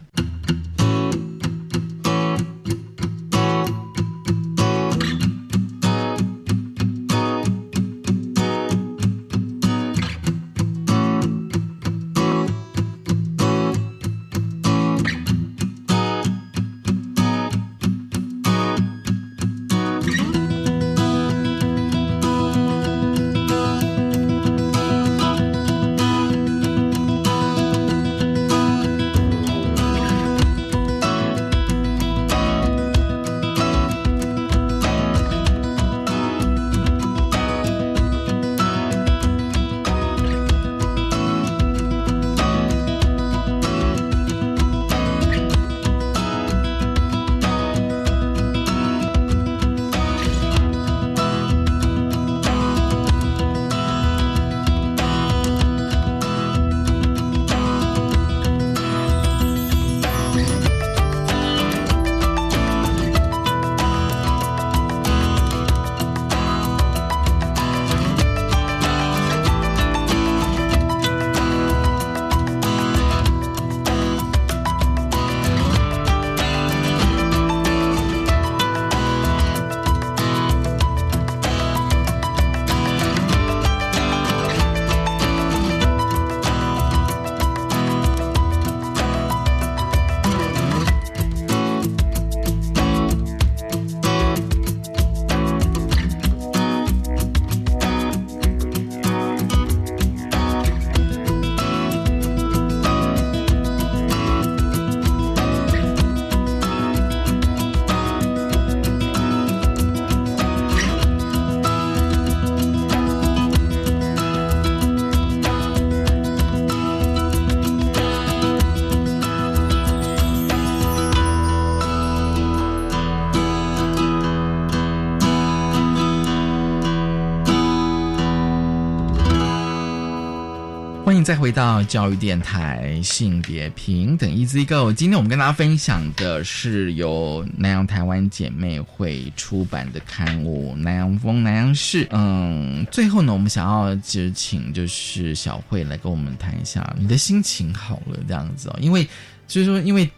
再回到教育电台性别平等 Easy Go，今天我们跟大家分享的是由南洋台湾姐妹会出版的刊物《南洋风南洋事》。嗯，最后呢，我们想要就请就是小慧来跟我们谈一下你的心情好了这样子哦，因为就是说，因为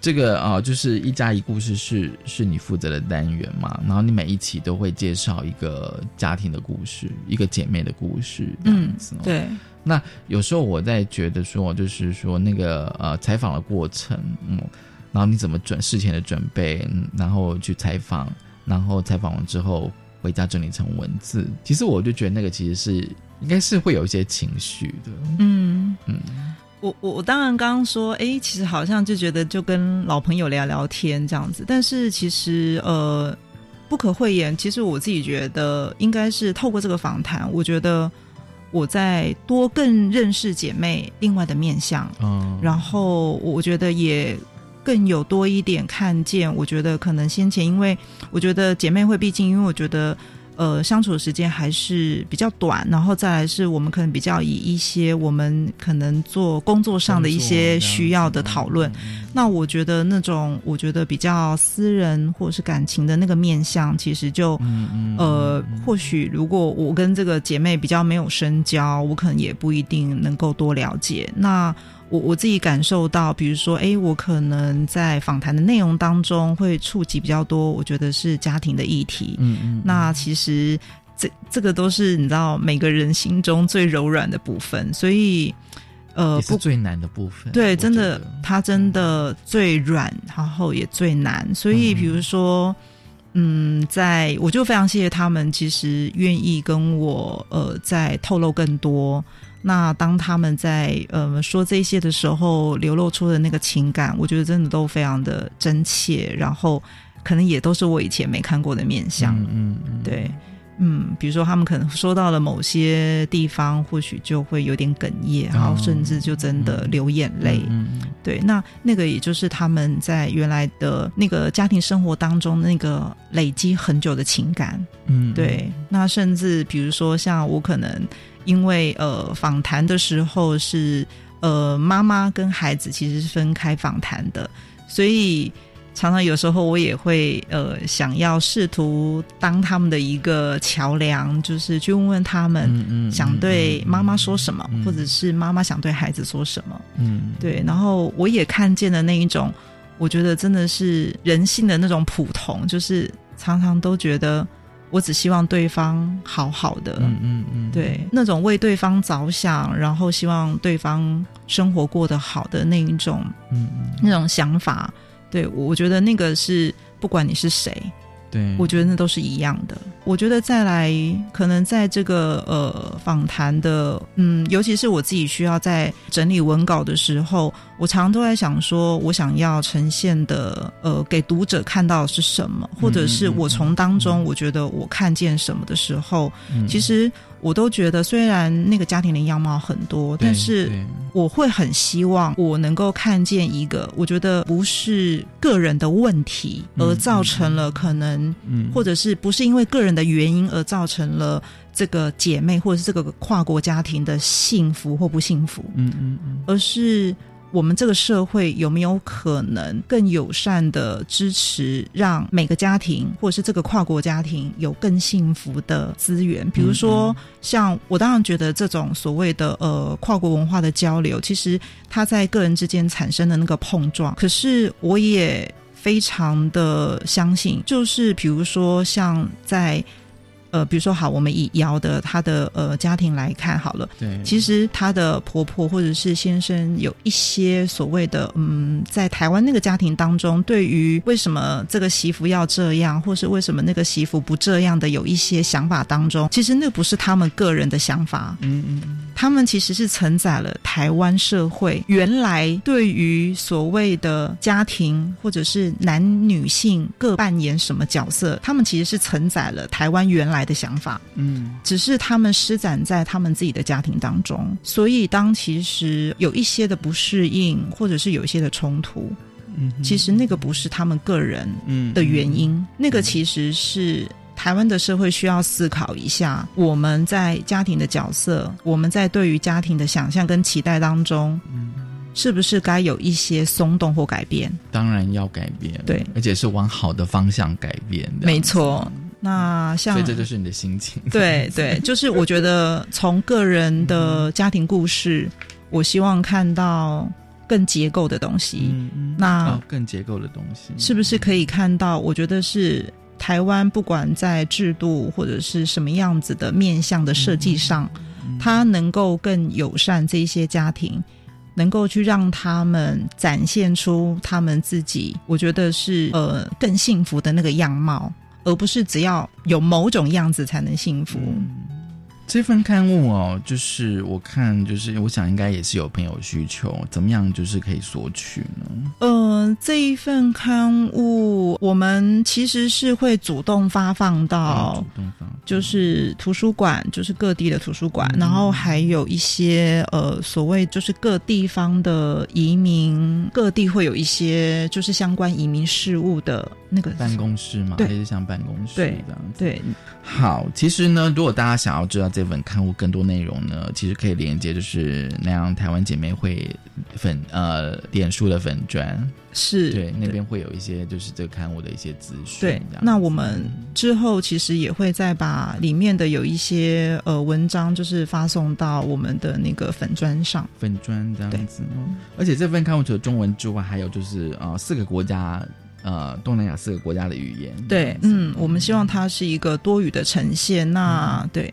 这个啊，就是一加一故事是是你负责的单元嘛，然后你每一期都会介绍一个家庭的故事，一个姐妹的故事这样子。对。那有时候我在觉得说，就是说那个呃采访的过程，嗯，然后你怎么准事前的准备，然后去采访，然后采访完之后回家整理成文字，其实我就觉得那个其实是应该是会有一些情绪的。嗯嗯，我我我当然刚刚说，哎，其实好像就觉得就跟老朋友聊聊天这样子，但是其实呃不可讳言，其实我自己觉得应该是透过这个访谈，我觉得。我在多更认识姐妹另外的面相，嗯，然后我觉得也更有多一点看见。我觉得可能先前，因为我觉得姐妹会，毕竟因为我觉得，呃，相处的时间还是比较短，然后再来是我们可能比较以一些我们可能做工作上的一些需要的讨论。那我觉得那种我觉得比较私人或者是感情的那个面相，其实就呃，或许如果我跟这个姐妹比较没有深交，我可能也不一定能够多了解。那我我自己感受到，比如说，哎，我可能在访谈的内容当中会触及比较多，我觉得是家庭的议题。嗯嗯。那其实这这个都是你知道每个人心中最柔软的部分，所以呃，不最难的部分。对，真的，它真的最软，然后也最难。所以，比如说，嗯，在我就非常谢谢他们，其实愿意跟我呃在透露更多。那当他们在呃说这些的时候，流露出的那个情感，我觉得真的都非常的真切，然后可能也都是我以前没看过的面相。嗯嗯，对，嗯，比如说他们可能说到了某些地方，或许就会有点哽咽，然后甚至就真的流眼泪。嗯，对，那那个也就是他们在原来的那个家庭生活当中那个累积很久的情感。嗯，对，那甚至比如说像我可能。因为呃，访谈的时候是呃，妈妈跟孩子其实是分开访谈的，所以常常有时候我也会呃，想要试图当他们的一个桥梁，就是去问问他们想对妈妈说什么，或者是妈妈想对孩子说什么。嗯，对。然后我也看见了那一种，我觉得真的是人性的那种普通，就是常常都觉得。我只希望对方好好的，嗯嗯嗯，对，那种为对方着想，然后希望对方生活过得好的那一种，嗯嗯，那种想法，对我觉得那个是不管你是谁。对，我觉得那都是一样的。我觉得再来，可能在这个呃访谈的，嗯，尤其是我自己需要在整理文稿的时候，我常常都在想说，我想要呈现的，呃，给读者看到的是什么，或者是我从当中我觉得我看见什么的时候，其实。我都觉得，虽然那个家庭的样貌很多，但是我会很希望我能够看见一个，我觉得不是个人的问题而造成了可能，或者是不是因为个人的原因而造成了这个姐妹或者是这个跨国家庭的幸福或不幸福，嗯嗯嗯，而是。我们这个社会有没有可能更友善的支持，让每个家庭或者是这个跨国家庭有更幸福的资源？比如说，像我当然觉得这种所谓的呃跨国文化的交流，其实它在个人之间产生的那个碰撞，可是我也非常的相信，就是比如说像在。呃，比如说好，我们以瑶的她的呃家庭来看好了，对，其实她的婆婆或者是先生有一些所谓的嗯，在台湾那个家庭当中，对于为什么这个媳妇要这样，或是为什么那个媳妇不这样的，有一些想法当中，其实那不是他们个人的想法，嗯嗯。他们其实是承载了台湾社会原来对于所谓的家庭或者是男女性各扮演什么角色，他们其实是承载了台湾原来的想法，嗯，只是他们施展在他们自己的家庭当中。所以，当其实有一些的不适应，或者是有一些的冲突，嗯，其实那个不是他们个人的原因，那个其实是。台湾的社会需要思考一下，我们在家庭的角色，我们在对于家庭的想象跟期待当中，嗯是不是该有一些松动或改变？当然要改变，对，而且是往好的方向改变。没错，那像所以这就是你的心情。对对，就是我觉得从个人的家庭故事，我希望看到更结构的东西。那更结构的东西，是不是可以看到？我觉得是。台湾不管在制度或者是什么样子的面向的设计上，它能够更友善这些家庭，能够去让他们展现出他们自己，我觉得是呃更幸福的那个样貌，而不是只要有某种样子才能幸福。这份刊物哦，就是我看，就是我想应该也是有朋友需求，怎么样就是可以索取呢？呃，这一份刊物我们其实是会主动发放到，就是图书馆，就是各地的图书馆，然后还有一些呃所谓就是各地方的移民，各地会有一些就是相关移民事务的那个办公室嘛，对，类似像办公室对这样子。对，好，其实呢，如果大家想要知道这本刊物更多内容呢，其实可以连接就是那样台湾姐妹会粉呃脸书的粉砖，是对那边会有一些就是这个刊物的一些资讯。对，那我们之后其实也会再把里面的有一些呃文章，就是发送到我们的那个粉砖上。粉砖这样子，而且这份刊物除了中文之外，还有就是呃四个国家。呃，东南亚四个国家的语言，对，嗯，我们希望它是一个多语的呈现。那对，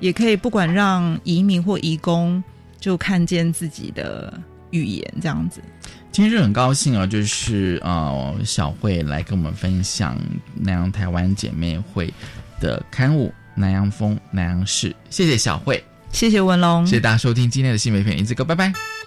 也可以不管让移民或移工就看见自己的语言这样子。今日很高兴啊，就是呃小慧来跟我们分享南洋台湾姐妹会的刊物《南洋风南洋事》，谢谢小慧，谢谢文龙，谢谢大家收听今天的新媒片一字哥，拜拜。